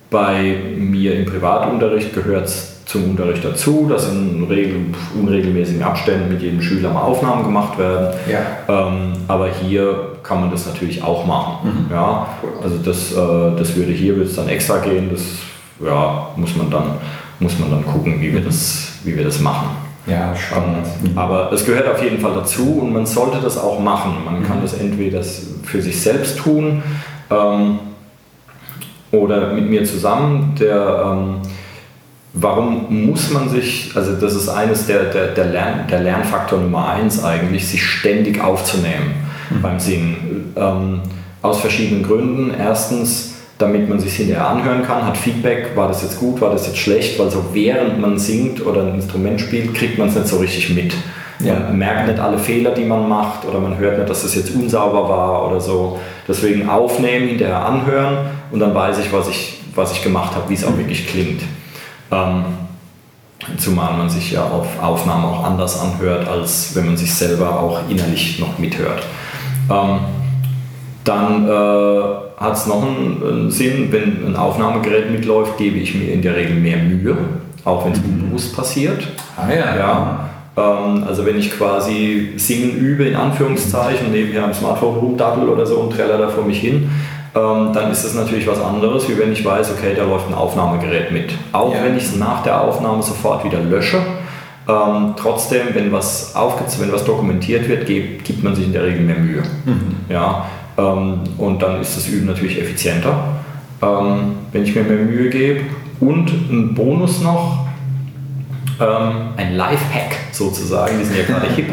bei mir im Privatunterricht gehört es zum Unterricht dazu, dass in regel, unregelmäßigen Abständen mit jedem Schüler mal Aufnahmen gemacht werden. Ja. Ähm, aber hier kann man das natürlich auch machen. Mhm. Ja, also das, äh, das würde hier wird dann extra gehen, das ja, muss man dann muss man dann gucken, wie wir das, wie wir das machen. Ja, spannend. Ähm, aber es gehört auf jeden Fall dazu und man sollte das auch machen. Man kann mhm. das entweder für sich selbst tun ähm, oder mit mir zusammen. Der, ähm, warum muss man sich, also das ist eines der, der, der, Lern, der Lernfaktor Nummer eins eigentlich, sich ständig aufzunehmen mhm. beim Singen. Ähm, aus verschiedenen Gründen. Erstens, damit man sich hinterher anhören kann, hat Feedback, war das jetzt gut, war das jetzt schlecht, weil so während man singt oder ein Instrument spielt, kriegt man es nicht so richtig mit. Ja. Man merkt nicht alle Fehler, die man macht oder man hört nicht, dass das jetzt unsauber war oder so. Deswegen aufnehmen, hinterher anhören und dann weiß ich, was ich, was ich gemacht habe, wie es auch wirklich klingt. Ähm, zumal man sich ja auf Aufnahmen auch anders anhört, als wenn man sich selber auch innerlich noch mithört. Ähm, dann äh, hat es noch einen, einen, Sinn, wenn ein Aufnahmegerät mitläuft, gebe ich mir in der Regel mehr Mühe, auch wenn es mhm. unbewusst passiert. Ah, ja. ja. Ähm, also wenn ich quasi singen übe, in Anführungszeichen, und nebenher am Smartphone rumdaddel oder so und treller da vor mich hin, ähm, dann ist das natürlich was anderes, wie wenn ich weiß, okay, da läuft ein Aufnahmegerät mit. Auch ja. wenn ich es nach der Aufnahme sofort wieder lösche, ähm, trotzdem, wenn was, wenn was dokumentiert wird, gibt, gibt man sich in der Regel mehr Mühe. Mhm. Ja, ähm, und dann ist das Üben natürlich effizienter, ähm, wenn ich mir mehr Mühe gebe. Und ein Bonus noch, ähm, ein Life-Hack sozusagen, die sind ja gerade (laughs) hip.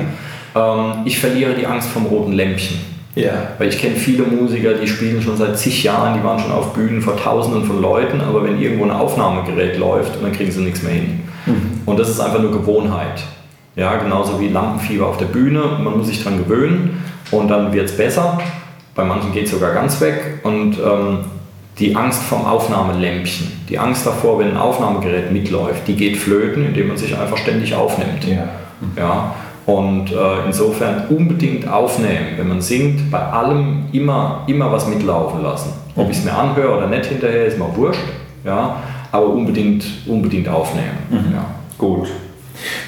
ich verliere die Angst vom roten Lämpchen. Ja. Weil ich kenne viele Musiker, die spielen schon seit zig Jahren, die waren schon auf Bühnen vor Tausenden von Leuten, aber wenn irgendwo ein Aufnahmegerät läuft, dann kriegen sie nichts mehr hin. Mhm. Und das ist einfach nur Gewohnheit. Ja, genauso wie Lampenfieber auf der Bühne. Man muss sich daran gewöhnen und dann wird es besser. Bei manchen geht es sogar ganz weg. Und ähm, die Angst vom Aufnahmelämpchen, die Angst davor, wenn ein Aufnahmegerät mitläuft, die geht flöten, indem man sich einfach ständig aufnimmt. Ja. ja? Und äh, insofern unbedingt aufnehmen, wenn man singt, bei allem immer, immer was mitlaufen lassen. Ob ich es mir anhöre oder nicht hinterher, ist mal wurscht. Ja? Aber unbedingt, unbedingt aufnehmen. Mhm. Ja. Gut.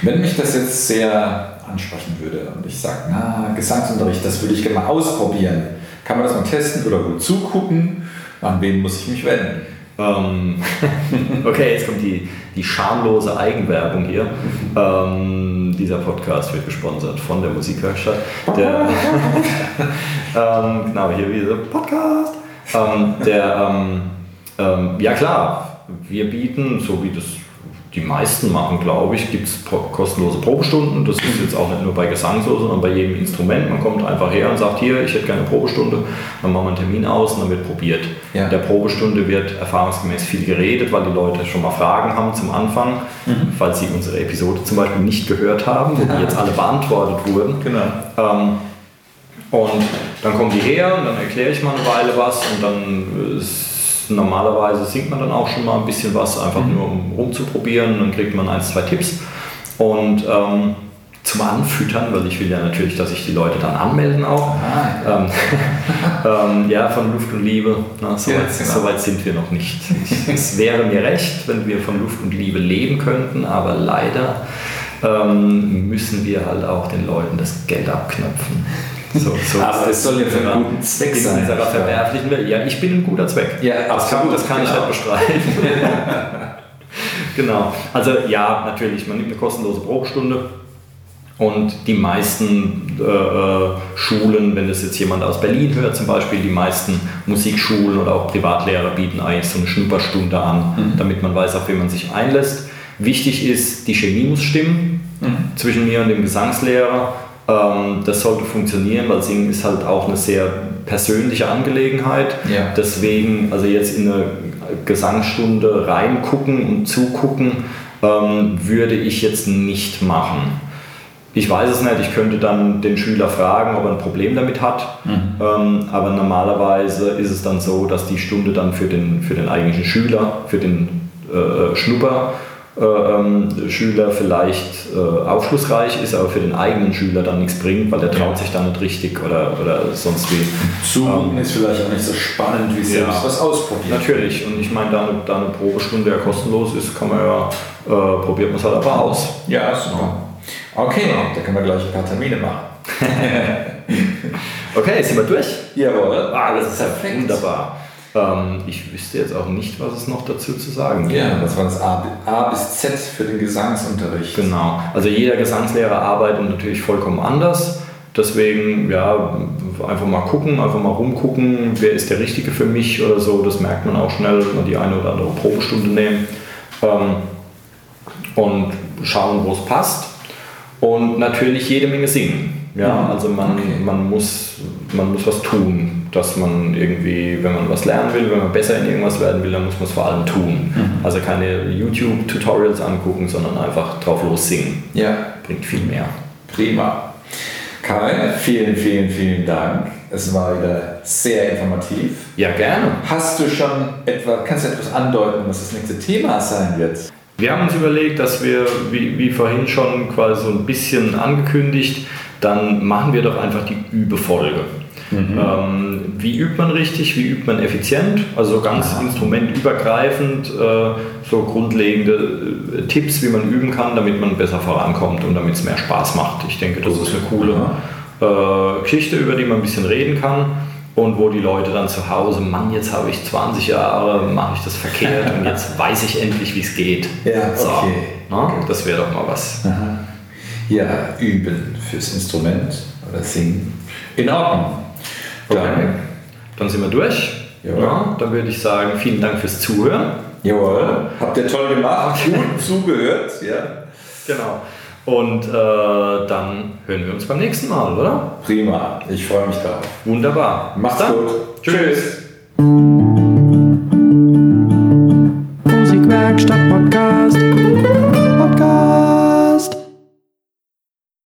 Wenn mich das jetzt sehr ansprechen würde und ich sage, na, Gesangsunterricht, das würde ich gerne mal ausprobieren kann man das mal testen oder gut zugucken? An wen muss ich mich wenden? Ähm, (laughs) okay, jetzt kommt die, die schamlose Eigenwerbung hier. Ähm, dieser Podcast wird gesponsert von der Musikwerkstatt. Der, (laughs) ähm, genau, hier wieder Podcast. Ähm, der, ähm, ja klar, wir bieten, so wie das die meisten machen, glaube ich, gibt es kostenlose Probestunden. Das ist jetzt auch nicht nur bei Gesang so, sondern bei jedem Instrument. Man kommt einfach her und sagt, hier, ich hätte gerne eine Probestunde. Dann machen wir einen Termin aus und dann wird probiert. Ja. In der Probestunde wird erfahrungsgemäß viel geredet, weil die Leute schon mal Fragen haben zum Anfang, mhm. falls sie unsere Episode zum Beispiel nicht gehört haben, wo die jetzt alle beantwortet wurden. Genau. Ähm, und dann kommen die her und dann erkläre ich mal eine Weile was und dann ist normalerweise singt man dann auch schon mal ein bisschen was, einfach mhm. nur um rumzuprobieren. Dann kriegt man ein, zwei Tipps. Und ähm, zum Anfüttern, weil ich will ja natürlich, dass sich die Leute dann anmelden auch. Ah, ja. Ähm, (laughs) ähm, ja, von Luft und Liebe, na, so, ja, weit, genau. so, weit, sind wir noch nicht. es (laughs) wäre mir recht, wenn wir von Luft und Liebe leben könnten, aber leider ähm, müssen wir halt auch den Leuten das Geld abknöpfen. So, so Aber es soll ja für einen guten Zweck in sein. unserer verwerflichen Welt. Ja, ich bin ein guter Zweck. Ja, das kann, absolut, das kann ich genau. nicht bestreiten. (laughs) genau. Also ja, natürlich, man nimmt eine kostenlose Probestunde. Und die meisten äh, äh, Schulen, wenn das jetzt jemand aus Berlin hört, zum Beispiel, die meisten Musikschulen oder auch Privatlehrer bieten eigentlich so eine Schnupperstunde an, damit man weiß, auf wen man sich einlässt. Wichtig ist, die Chemie muss stimmen zwischen mir und dem Gesangslehrer. Ähm, das sollte funktionieren, weil Singen ist halt auch eine sehr persönliche Angelegenheit. Ja. Deswegen, also jetzt in eine Gesangsstunde reingucken und zugucken, ähm, würde ich jetzt nicht machen. Ich weiß es nicht, ich könnte dann den Schüler fragen, ob er ein Problem damit hat. Ähm, aber normalerweise ist es dann so, dass die Stunde dann für den, für den eigentlichen Schüler, für den äh, Schnupper, Schüler vielleicht äh, aufschlussreich ist, aber für den eigenen Schüler dann nichts bringt, weil der traut sich dann nicht richtig oder, oder sonst wie. Zugucken ist vielleicht auch nicht so spannend wie selbst Ja. was ausprobieren. Natürlich, und ich meine, da eine, da eine Probestunde ja kostenlos ist, kann man ja, äh, probiert man es halt aber aus. Ja, super. Okay, da können wir gleich ein paar Termine machen. (laughs) Okay, sind wir durch? Jawohl. Ah, das ist ja Perfekt. wunderbar. Ähm, ich wüsste jetzt auch nicht, was es noch dazu zu sagen gibt. Ja, das war das A, A bis Z für den Gesangsunterricht. Genau. Also jeder Gesangslehrer arbeitet natürlich vollkommen anders. Deswegen, ja, einfach mal gucken, einfach mal rumgucken, wer ist der Richtige für mich oder so. Das merkt man auch schnell, wenn man die eine oder andere Probestunde nehmen. Ähm, und schauen, wo es passt. Und natürlich jede Menge singen. Ja, Mhm. also man, Okay. man, muss, man muss was tun, dass man irgendwie, wenn man was lernen will, wenn man besser in irgendwas werden will, dann muss man es vor allem tun. Mhm. Also keine YouTube-Tutorials angucken, sondern einfach drauf los singen. Ja, Bringt viel mehr. prima. Kai, vielen, vielen, vielen Dank. Es war wieder sehr informativ. Ja, gerne. Hast du schon etwa, kannst du etwas andeuten, was das nächste Thema sein wird? Wir haben uns überlegt, dass wir, wie, wie vorhin schon quasi so ein bisschen angekündigt, dann machen wir doch einfach die Übefolge. Ähm, wie übt man richtig, wie übt man effizient? Also so ganz instrumentübergreifend, äh, so grundlegende äh, Tipps, wie man üben kann, damit man besser vorankommt und damit es mehr Spaß macht. Ich denke, das ist eine coole äh, Geschichte, über die man ein bisschen reden kann. Und wo die Leute dann zu Hause, Mann, jetzt habe ich 20 Jahre, mache ich das verkehrt und jetzt (laughs) weiß ich endlich, wie es geht. Ja, so, okay. ne? Das wäre doch mal was. Ja, üben fürs Instrument oder singen. In Ordnung. Okay. Dann, dann sind wir durch. Ja, dann würde ich sagen, vielen Dank fürs Zuhören. Jawohl. Habt ihr toll gemacht, gut zugehört. Ja. Genau. Und äh, dann hören wir uns beim nächsten Mal, oder? Prima, ich freue mich drauf. Wunderbar. Macht's gut. Tschüss. Musikwerkstatt Podcast.